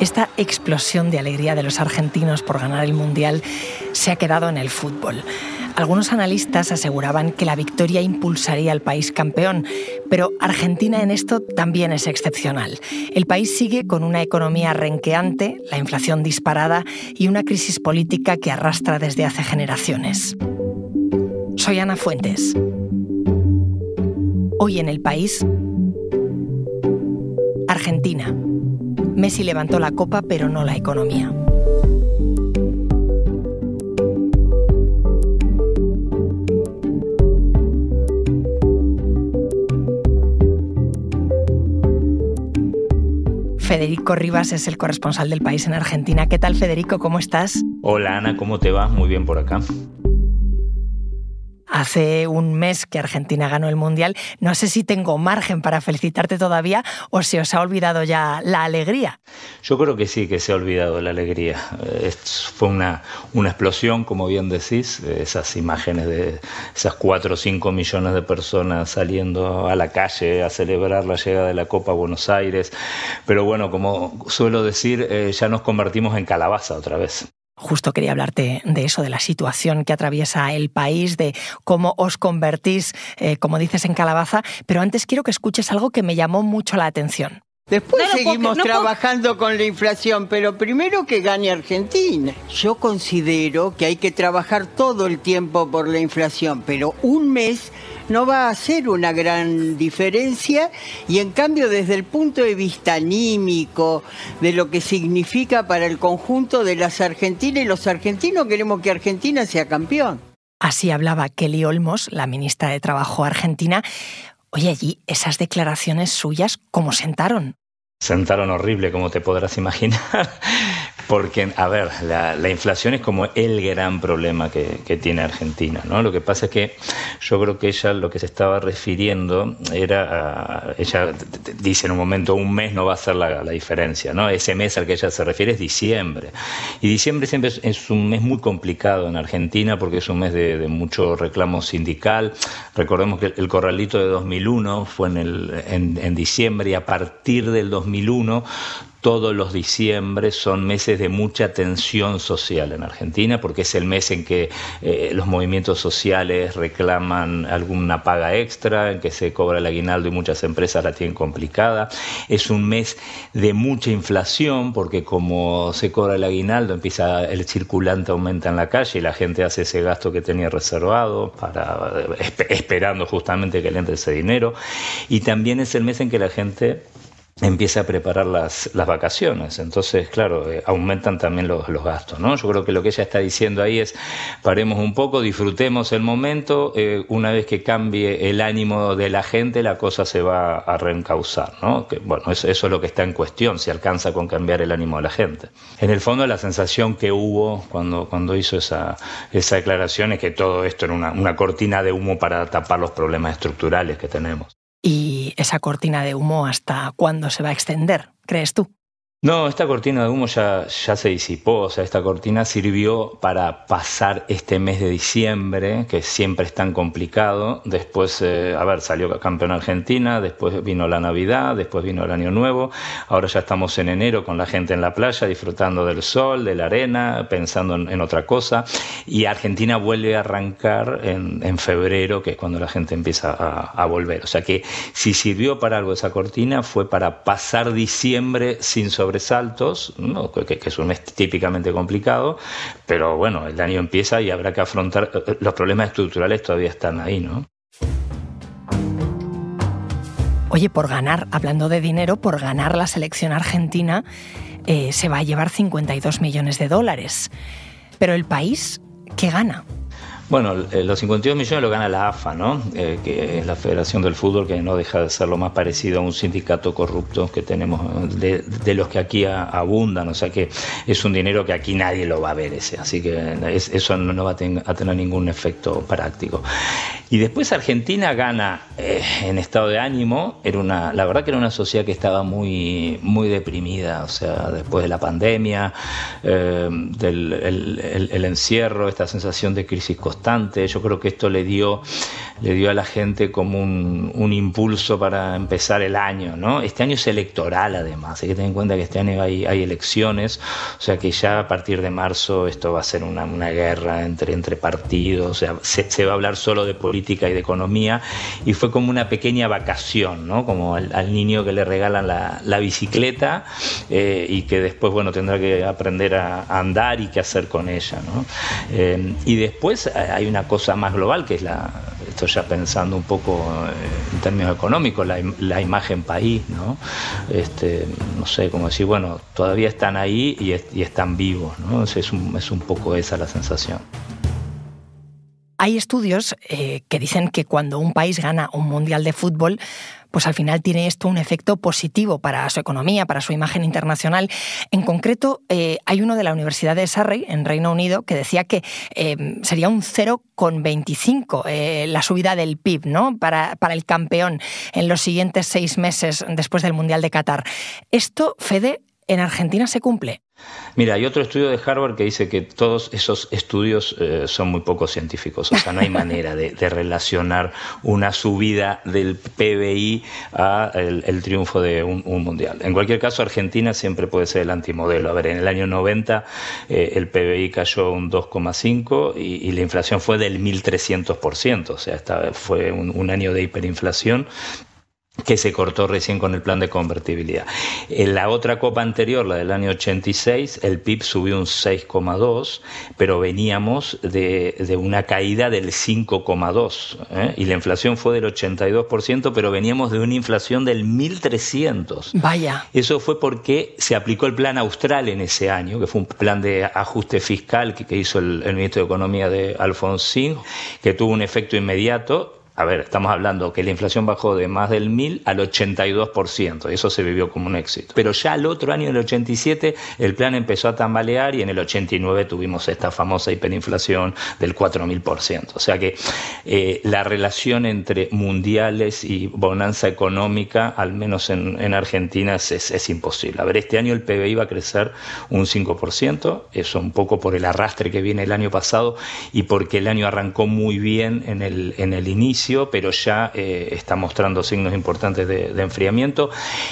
Esta explosión de alegría de los argentinos por ganar el Mundial se ha quedado en el fútbol. Algunos analistas aseguraban que la victoria impulsaría al país campeón, pero Argentina en esto también es excepcional. El país sigue con una economía renqueante, la inflación disparada y una crisis política que arrastra desde hace generaciones. Soy Ana Fuentes. Hoy en el país, Argentina. Messi levantó la copa, pero no la economía. Federico Rivas es el corresponsal del país en Argentina. ¿Qué tal, Federico? ¿Cómo estás? Hola, Ana, ¿cómo te va? Muy bien por acá. Hace un mes que Argentina ganó el Mundial. No sé si tengo margen para felicitarte todavía o se os ha olvidado ya la alegría. Yo creo que sí, que se ha olvidado la alegría. fue una, una explosión, como bien decís, esas imágenes de esas 4 o 5 millones de personas saliendo a la calle a celebrar la llegada de la Copa a Buenos Aires. Pero bueno, como suelo decir, eh, ya nos convertimos en calabaza otra vez. Justo quería hablarte de eso, de la situación que atraviesa el país, de cómo os convertís, eh, como dices, en calabaza, pero antes quiero que escuches algo que me llamó mucho la atención. Después seguimos trabajando con la inflación, pero primero que gane Argentina. Yo considero que hay que trabajar todo el tiempo por la inflación, pero un mes no va a hacer una gran diferencia y en cambio desde el punto de vista anímico, de lo que significa para el conjunto de las argentinas y los argentinos queremos que Argentina sea campeón. Así hablaba Kelly Olmos, la ministra de Trabajo argentina. Oye, allí esas declaraciones suyas, ¿cómo sentaron? Sentaron horrible, como te podrás imaginar. Porque, a ver, la, inflación es como el gran problema que, tiene Argentina, ¿no? Lo que pasa es que yo creo que ella lo que se estaba refiriendo era, ella dice en un momento, un mes no va a ser la, diferencia, ¿no? Ese mes al que ella se refiere es diciembre. Y diciembre siempre es, un mes muy complicado en Argentina porque es un mes de, mucho reclamo sindical. Recordemos que el corralito de 2001 fue en, el, en, en diciembre y a partir del 2001 todos los diciembres son meses de mucha tensión social en Argentina, porque es el mes en que eh, los movimientos sociales reclaman alguna paga extra, en que se cobra el aguinaldo y muchas empresas la tienen complicada. Es un mes de mucha inflación, porque como se cobra el aguinaldo, empieza el circulante aumenta en la calle y la gente hace ese gasto que tenía reservado para esperando justamente que le entre ese dinero. Y también es el mes en que la gente empieza a preparar las, las vacaciones. Entonces, claro, eh, aumentan también los, los, gastos. ¿no? Yo creo que lo que ella está diciendo ahí es, paremos un poco, disfrutemos el momento, eh, una vez que cambie el ánimo de la gente, la cosa se va a reencauzar. ¿no? Bueno, eso, eso, es lo que está en cuestión, si alcanza con cambiar el ánimo de la gente. En el fondo, la sensación que hubo cuando, cuando hizo esa, esa declaración es que todo esto era una, una cortina de humo para tapar los problemas estructurales que tenemos. ¿Y esa cortina de humo hasta cuándo se va a extender, crees tú? No, esta cortina de humo ya, ya se disipó, o sea, esta cortina sirvió para pasar este mes de diciembre, que siempre es tan complicado. Después, eh, a ver, salió campeón Argentina, después vino la Navidad, después vino el Año Nuevo, ahora ya estamos en enero con la gente en la playa, disfrutando del sol, de la arena, pensando en, otra cosa, y Argentina vuelve a arrancar en, en, febrero, que es cuando la gente empieza a, a volver. O sea que si sirvió para algo esa cortina fue para pasar diciembre sin sobre saltos, que, es un mes típicamente complicado, pero bueno, el año empieza y habrá que afrontar, eh, eh, los problemas estructurales todavía están ahí, ¿no? Oye, por ganar, hablando de dinero, por ganar la selección argentina, eh, se va a llevar 52 millones de dólares. Pero el país, ¿qué gana? Bueno, eh, los 52 millones lo gana la AFA, ¿no? Eh, que es la Federación del Fútbol, que no deja de ser lo más parecido a un sindicato corrupto que tenemos, de, los que aquí abundan, o sea que es un dinero que aquí nadie lo va a ver ese, así que eso no va a, tener ningún efecto práctico. Y después Argentina gana eh, en estado de ánimo, era una, la verdad que era una sociedad que estaba muy, muy deprimida, o sea, después de la pandemia, del el, encierro, esta sensación de crisis constante. Yo creo que esto le dio le dio a la gente como un, un, impulso para empezar el año, ¿no? Este año es electoral además, hay que tener en cuenta que este año hay, hay elecciones, o sea que ya a partir de marzo esto va a ser una, una guerra entre, entre partidos, o sea, se, se, va a hablar solo de política y de economía, y fue como una pequeña vacación, ¿no? Como al, al niño que le regalan la, la bicicleta eh, y que después, bueno, tendrá que aprender a, a andar y qué hacer con ella, ¿no? Eh, y después hay una cosa más global que es la esto ya pensando un poco eh, en términos económicos, la, la imagen país, ¿no? Este, no sé, como decir, bueno, todavía están ahí y, están vivos, ¿no? Es un, es un poco esa la sensación. Hay estudios eh, que dicen que cuando un país gana un mundial de fútbol, pues al final tiene esto un efecto positivo para su economía, para su imagen internacional. En concreto, eh, hay uno de la Universidad de Surrey, en Reino Unido, que decía que eh, sería un 0,25 eh, la subida del PIB ¿no? para, para el campeón en los siguientes seis meses después del Mundial de Qatar. Esto, Fede, en Argentina se cumple. Mira, hay otro estudio de Harvard que dice que todos esos estudios eh, son muy poco científicos, o sea, no hay manera de, de relacionar una subida del PBI a el, el triunfo de un, un, mundial. En cualquier caso, Argentina siempre puede ser el antimodelo. A ver, en el año 90 eh, el PBI cayó un 2,5 y, y, la inflación fue del 1.300%, o sea, esta fue un, un año de hiperinflación que se cortó recién con el plan de convertibilidad. En la otra copa anterior, la del año 86, el PIB subió un 6,2, pero veníamos de, de, una caída del 5,2 ¿eh? y la inflación fue del 82%, pero veníamos de una inflación del 1.300. Vaya. Eso fue porque se aplicó el plan austral en ese año, que fue un plan de ajuste fiscal que, que hizo el, el ministro de Economía de Alfonsín, que tuvo un efecto inmediato a ver, estamos hablando que la inflación bajó de más del 1000 al 82%, y eso se vivió como un éxito. Pero ya al otro año, en el 87, el plan empezó a tambalear y en el 89 tuvimos esta famosa hiperinflación del 4000%. O sea que eh, la relación entre mundiales y bonanza económica, al menos en, en Argentina, es, es, es, imposible. A ver, este año el PBI va a crecer un 5%, eso un poco por el arrastre que viene el año pasado y porque el año arrancó muy bien en el, en el inicio pero ya eh, está mostrando signos importantes de, de, enfriamiento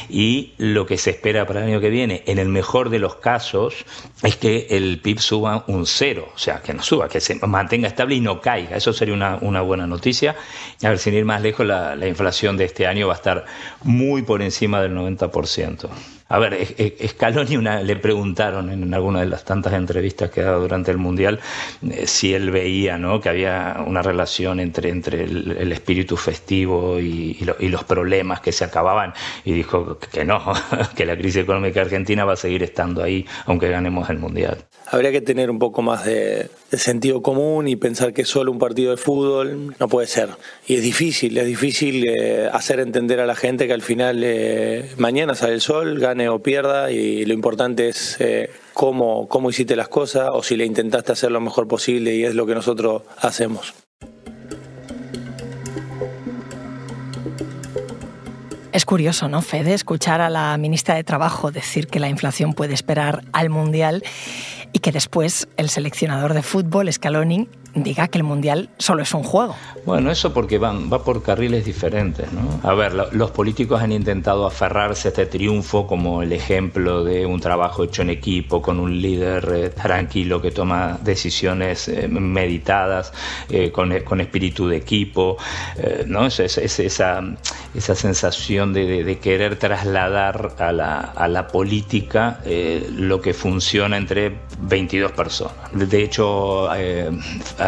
y lo que se espera para el año que viene, en el mejor de los casos, es que el PIB suba un cero, o sea, que no suba, que se mantenga estable y no caiga. Eso sería una, una buena noticia. A ver, sin ir más lejos, la, la inflación de este año va a estar muy por encima del 90%. A ver, Scaloni una, le preguntaron en alguna de las tantas entrevistas que ha dado durante el Mundial eh, si él veía ¿no? que había una relación entre, entre el, espíritu festivo y, y, los problemas que se acababan y dijo que no, que la crisis económica argentina va a seguir estando ahí aunque ganemos el Mundial. Habría que tener un poco más de, sentido común y pensar que solo un partido de fútbol no puede ser. Y es difícil, es difícil eh, hacer entender a la gente que al final eh, mañana sale el sol, gane o pierda y lo importante es eh, cómo, cómo hiciste las cosas o si le intentaste hacer lo mejor posible y es lo que nosotros hacemos. Es curioso, ¿no, Fede? Escuchar a la ministra de Trabajo decir que la inflación puede esperar al Mundial y que después el seleccionador de fútbol, Scaloni, diga que el Mundial solo es un juego. Bueno, eso porque van, va por carriles diferentes. ¿no? A ver, lo, los políticos han intentado aferrarse a este triunfo como el ejemplo de un trabajo hecho en equipo, con un líder eh, tranquilo que toma decisiones eh, meditadas, eh, con, con, espíritu de equipo. ¿no? Es, es, es, esa, esa sensación de, de, querer trasladar a la, a la política lo que funciona entre 22 personas. De hecho,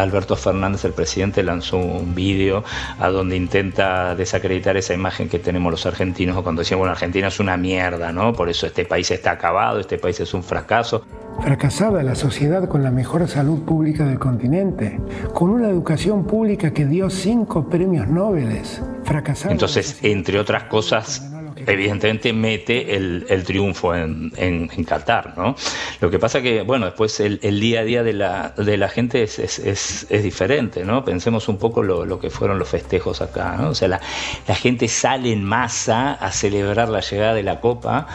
Alberto Fernández, el presidente, lanzó un vídeo a donde intenta desacreditar esa imagen que tenemos los argentinos cuando decían, bueno, Argentina es una mierda, ¿no? Por eso este país está acabado, este país es un fracaso. Fracasada la sociedad con la mejor salud pública del continente, con una educación pública que dio cinco premios Nobel. Fracasada Entonces, entre otras cosas, evidentemente mete el, el triunfo en, en, Qatar, ¿no? Lo que pasa que, bueno, después el, el día a día de la, de la gente es, es, es, es, diferente, ¿no? Pensemos un poco lo, lo que fueron los festejos acá, ¿no? O sea, la, la gente sale en masa a celebrar la llegada de la Copa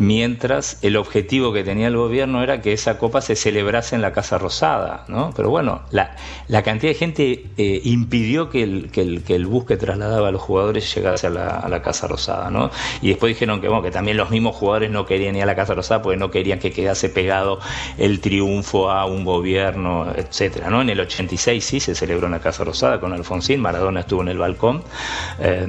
mientras el objetivo que tenía el gobierno era que esa copa se celebrase en la Casa Rosada, ¿no? Pero bueno, la, cantidad de gente eh, impidió que el, bus que trasladaba a los jugadores llegase a la, Casa Rosada, ¿no? Y después dijeron que también los mismos jugadores no querían ir a la Casa Rosada porque no querían que quedase pegado el triunfo a un gobierno, etcétera, ¿no? En el 86 sí se celebró en la Casa Rosada con Alfonsín, Maradona estuvo en el balcón. Eh,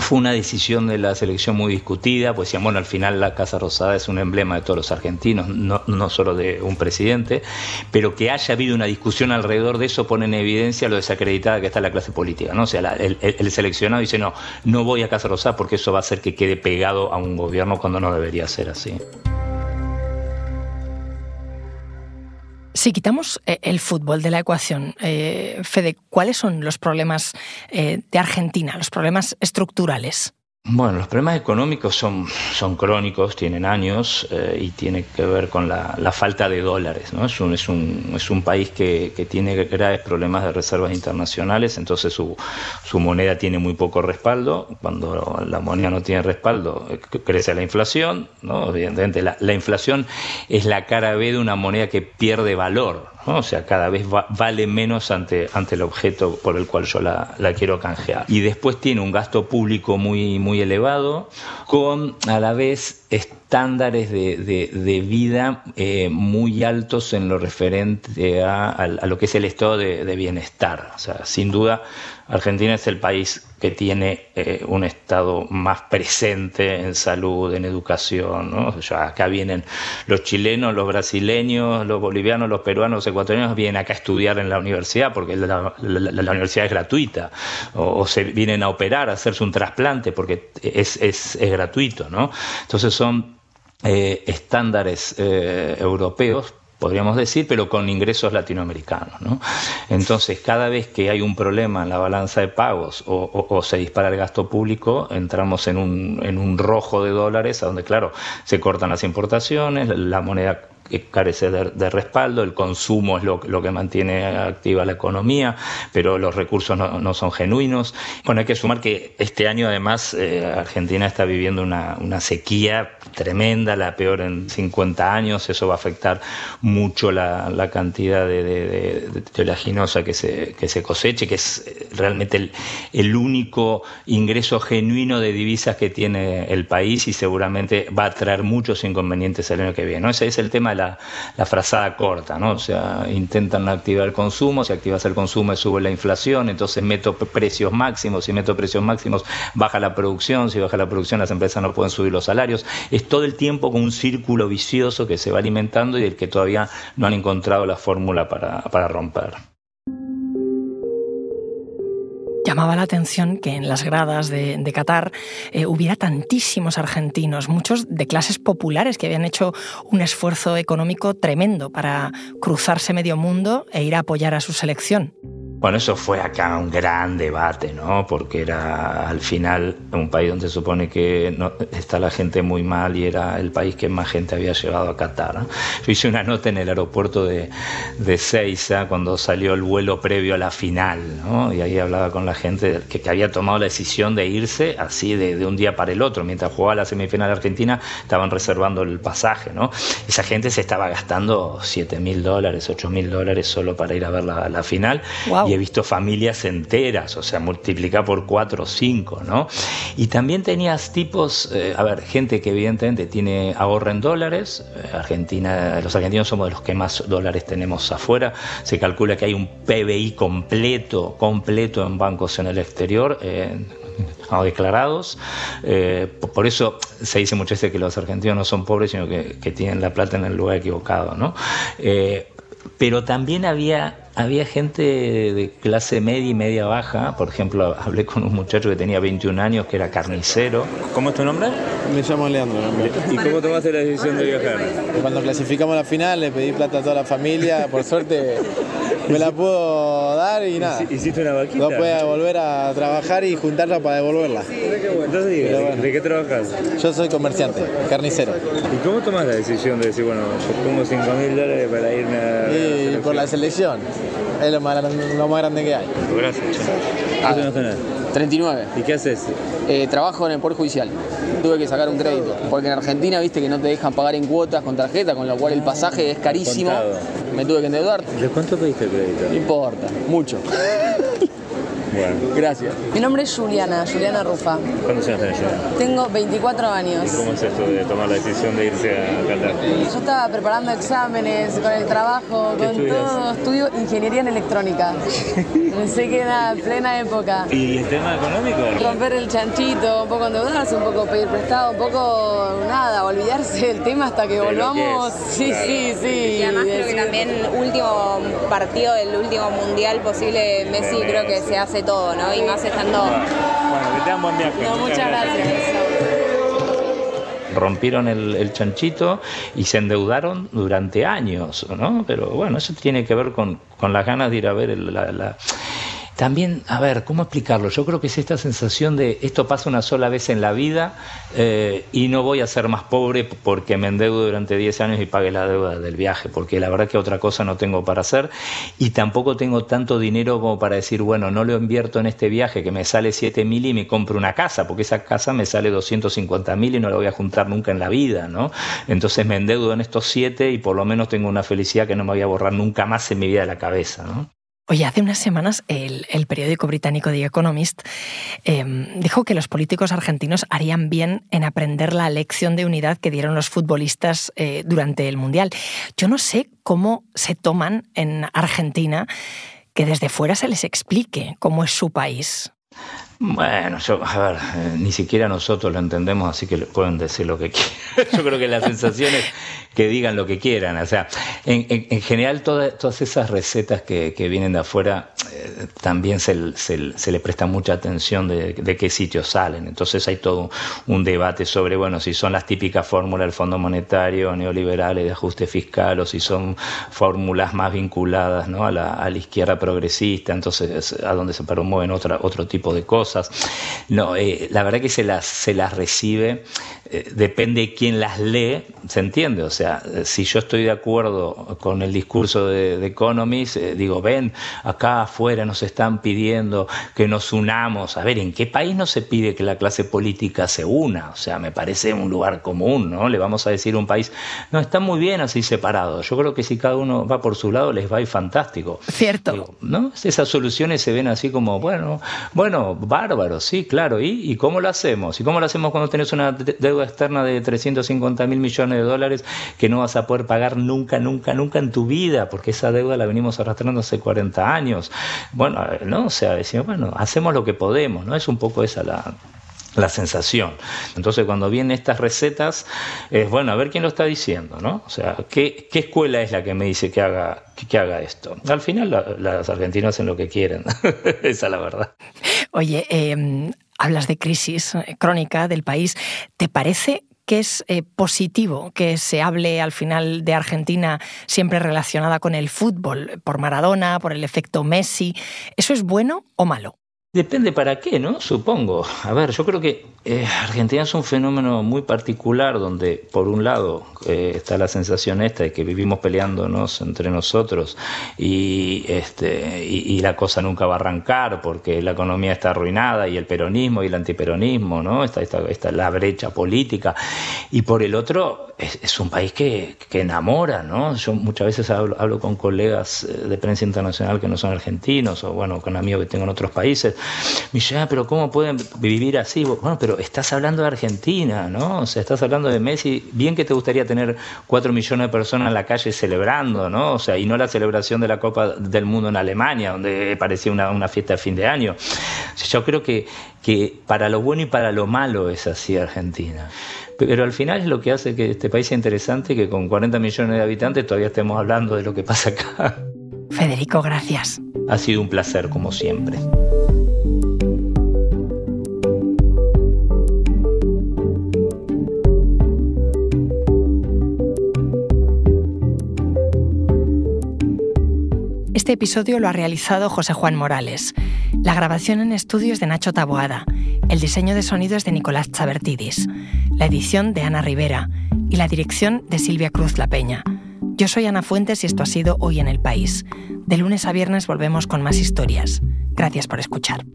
fue una decisión de la selección muy discutida, pues decían, bueno, al final la Casa Rosada es un emblema de todos los argentinos, no, no, solo de un presidente, pero que haya habido una discusión alrededor de eso pone en evidencia lo desacreditada que está la clase política, ¿no? O sea, la, el, el, seleccionado dice, no, no voy a Casa Rosada porque eso va a hacer que quede pegado a un gobierno cuando no debería ser así. Si quitamos eh, el fútbol de la ecuación, eh, Fede, ¿cuáles son los problemas eh, de Argentina, los problemas estructurales? Bueno, los problemas económicos son, son crónicos, tienen años eh, y tiene que ver con la, la, falta de dólares. ¿no? Es, un, es, un, es un país que, que, tiene graves problemas de reservas internacionales, entonces su, su, moneda tiene muy poco respaldo. Cuando la moneda no tiene respaldo, eh, crece la inflación. ¿no? Evidentemente, la, la inflación es la cara B de una moneda que pierde valor. ¿no? O sea, cada vez va, vale menos ante, ante el objeto por el cual yo la, la, quiero canjear. Y después tiene un gasto público muy, muy elevado, con a la vez estándares de, de, vida eh, muy altos en lo referente a, lo que es el estado de, bienestar. O sea, sin duda, Argentina es el país que tiene eh, un estado más presente en salud, en educación. ¿no? O sea, acá vienen los chilenos, los brasileños, los bolivianos, los peruanos, los ecuatorianos, vienen acá a estudiar en la universidad porque la universidad es gratuita. O, o, se vienen a operar, a hacerse un trasplante porque es, es, es gratuito. ¿no? Entonces son eh, estándares eh, europeos podríamos decir, pero con ingresos latinoamericanos. ¿no? Entonces, cada vez que hay un problema en la balanza de pagos o, o, o se dispara el gasto público, entramos en un, en un rojo de dólares, a donde, claro, se cortan las importaciones, la moneda que carece de, de, respaldo, el consumo es lo, lo, que mantiene activa la economía, pero los recursos no, son genuinos. Bueno, hay que sumar que este año además eh, Argentina está viviendo una, sequía tremenda, la peor en 50 años, eso va a afectar mucho la, cantidad de, de, de, que se, que se coseche, que es realmente el, el único ingreso genuino de divisas que tiene el país y seguramente va a traer muchos inconvenientes el año que viene. ¿no? Ese es el tema la, la, frazada corta, ¿no? O sea, intentan activar el consumo, si activas el consumo sube la inflación, entonces meto precios máximos, si meto precios máximos baja la producción, si baja la producción las empresas no pueden subir los salarios. Es todo el tiempo con un círculo vicioso que se va alimentando y el que todavía no han encontrado la fórmula para romper. Llamaba la atención que en las gradas de, Qatar eh, hubiera tantísimos argentinos, muchos de clases populares que habían hecho un esfuerzo económico tremendo para cruzarse medio mundo e ir a apoyar a su selección. Bueno, eso fue acá un gran debate, ¿no? Porque era al final un país donde se supone que no, está la gente muy mal y era el país que más gente había llevado a Qatar. Yo hice una nota en el aeropuerto de, de Seiza cuando salió el vuelo previo a la final, ¿no? Y ahí hablaba con la gente que, había tomado la decisión de irse así de, un día para el otro. Mientras jugaba la semifinal argentina, estaban reservando el pasaje, ¿no? Esa gente se estaba gastando 7 mil dólares, 8 mil dólares solo para ir a ver la, la final. Y he visto familias enteras, o sea, multiplicar por cuatro o cinco, ¿no? Y también tenías tipos, eh, a ver, gente que evidentemente tiene ahorro en dólares, eh, Argentina, los argentinos somos de los que más dólares tenemos afuera, se calcula que hay un PBI completo, completo en bancos en el exterior, eh, no declarados. Eh, por eso se dice muchas veces que los argentinos no son pobres, sino que, que tienen la plata en el lugar equivocado. ¿no? Eh, pero también había había gente de clase media y media baja. Por ejemplo, hablé con un muchacho que tenía 21 años que era carnicero. ¿Cómo es tu nombre? Me llamo Leandro. ¿Y cómo tomaste la decisión de viajar? Cuando clasificamos la final le pedí plata a toda la familia. Por suerte me la puedo dar y nada. ¿Hiciste una vaquita? No puede volver a trabajar y juntarla para devolverla. Entonces, ¿de, bueno. ¿de qué trabajas? Yo soy comerciante, carnicero. ¿Y cómo tomas la decisión de decir, bueno, yo pongo 5 mil dólares para irme a... Y por la selección. Es lo más, lo más grande que hay. Gracias. ¿Cuántos años tenés? 39. ¿Y qué haces? Eh, trabajo en el Poder Judicial. Tuve que sacar un crédito. Porque en Argentina, viste que no te dejan pagar en cuotas con tarjeta, con lo cual el pasaje es carísimo. Contado. Me tuve que endeudar. ¿De cuánto pediste crédito? No importa, mucho. Bueno, Gracias. Mi nombre es Juliana, Juliana Rufa. ¿cuántos años tenés ya? Tengo 24 años. ¿Y cómo es esto de tomar la decisión de irse a Qatar? Yo estaba preparando exámenes con el trabajo, ¿Qué con estudias? todo. Estudio ingeniería en electrónica. Pensé que era plena época. ¿Y el tema económico? Romper el chanchito, un poco endeudarse, un poco pedir prestado, un poco nada, olvidarse del tema hasta que De lo que volvamos. Sí, claro. sí, sí. Y además creo que también último partido del último mundial posible Messi creo que se hace todo, ¿no? Y más estando... Bueno, que tengan buen viaje. No, muchas gracias. rompieron el, el chanchito y se endeudaron durante años, ¿no? Pero bueno, eso tiene que ver con, con las ganas de ir a ver el- la, la- También, a ver, ¿cómo explicarlo? Yo creo que es esta sensación de esto pasa una sola vez en la vida eh, y no voy a ser más pobre porque me endeudo durante 10 años y pague la deuda del viaje, porque la verdad que otra cosa no tengo para hacer y tampoco tengo tanto dinero como para decir, bueno, no lo invierto en este viaje que me sale 7 mil y me compro una casa, porque esa casa me sale 250 mil y no la voy a juntar nunca en la vida, ¿no? Entonces me endeudo en estos 7 y por lo menos tengo una felicidad que no me voy a borrar nunca más en mi vida de la cabeza, ¿no? Oye, hace unas semanas el, periódico británico The Economist eh, dijo que los políticos argentinos harían bien en aprender la lección de unidad que dieron los futbolistas eh, durante el Mundial. Yo no sé cómo se toman en Argentina que desde fuera se les explique cómo es su país. Bueno, yo, a ver, eh, ni siquiera nosotros lo entendemos, así que pueden decir lo que quieran. Yo creo que la sensación es que digan lo que quieran. O sea, en, en- en general toda- todas esas recetas que, que vienen de afuera eh, también se, le presta mucha atención de, de qué sitios salen. Entonces hay todo un debate sobre, bueno, si son las típicas fórmulas del Fondo Monetario, neoliberales de ajuste fiscal, o si son fórmulas más vinculadas ¿no? a, la, a la izquierda progresista, entonces a donde se promueven otra, otro tipo de cosas. No, eh, la verdad que se las, se las recibe, eh, depende de quién las lee, ¿se entiende? O sea, eh, si yo estoy de acuerdo con el discurso de, de Economist, eh, digo, ven, acá afuera nos están pidiendo que nos unamos. A ver, ¿en qué país no se pide que la clase política se una? O sea, me parece un lugar común, ¿no? Le vamos a decir a un país, no, están muy bien así separados. Yo creo que si cada uno va por su lado, les va a ir fantástico. Cierto. Digo, ¿no? Esas soluciones se ven así como, bueno, bueno, bárbaro, sí, claro. ¿Y, ¿Y cómo lo hacemos? ¿Y cómo lo hacemos cuando tenés una de- deuda externa de 350 mil millones de dólares que no vas a poder pagar nunca, nunca, nunca en tu vida? Porque esa deuda la venimos arrastrando hace 40 años. Bueno, eh, ¿no? O sea, decimos, bueno, hacemos lo que podemos, ¿no? Es un poco esa la, la sensación. Entonces, cuando vienen estas recetas, es bueno, a ver quién lo está diciendo, ¿no? O sea, ¿qué, qué escuela es la que me dice que haga, que, que haga esto? Al final, la- las argentinas hacen lo que quieren. Esa es la verdad. Oye, eh, hablas de crisis eh, crónica del país. ¿Te parece que es eh, positivo que se hable al final de Argentina siempre relacionada con el fútbol, por Maradona, por el efecto Messi? ¿Eso es bueno o malo? Depende para qué, ¿no? Supongo. A ver, yo creo que eh, Argentina es un fenómeno muy particular donde, por un lado, eh, está la sensación esta de que vivimos peleándonos entre nosotros y, este, y, la cosa nunca va a arrancar porque la economía está arruinada y el peronismo y el antiperonismo, ¿no? Está, está, está la brecha política. Y por el otro, es, un país que, enamora, ¿no? Yo muchas veces hablo, con colegas eh, de prensa internacional que no son argentinos o, bueno, con amigos que tengo en otros países. Me dicen, ah, pero ¿cómo pueden vivir así? Bueno, pero estás hablando de Argentina, ¿no? O sea, estás hablando de Messi. Bien que te gustaría tener cuatro millones de personas en la calle celebrando, ¿no? O sea, y no la celebración de la Copa del Mundo en Alemania, donde parecía una, fiesta de fin de año. Yo creo que para lo bueno y para lo malo es así Argentina. Pero al final es lo que hace que este país sea interesante, que con 40 millones de habitantes todavía estemos hablando de lo que pasa acá. Federico, gracias. Ha sido un placer, como siempre. Este episodio lo ha realizado José Juan Morales. La grabación en estudio es de Nacho Taboada. El diseño de sonido es de Nicolás Chabertidis. La edición de Ana Rivera. Y la dirección de Silvia Cruz La Peña. Yo soy Ana Fuentes y esto ha sido Hoy en el País. De lunes a viernes volvemos con más historias. Gracias por escuchar.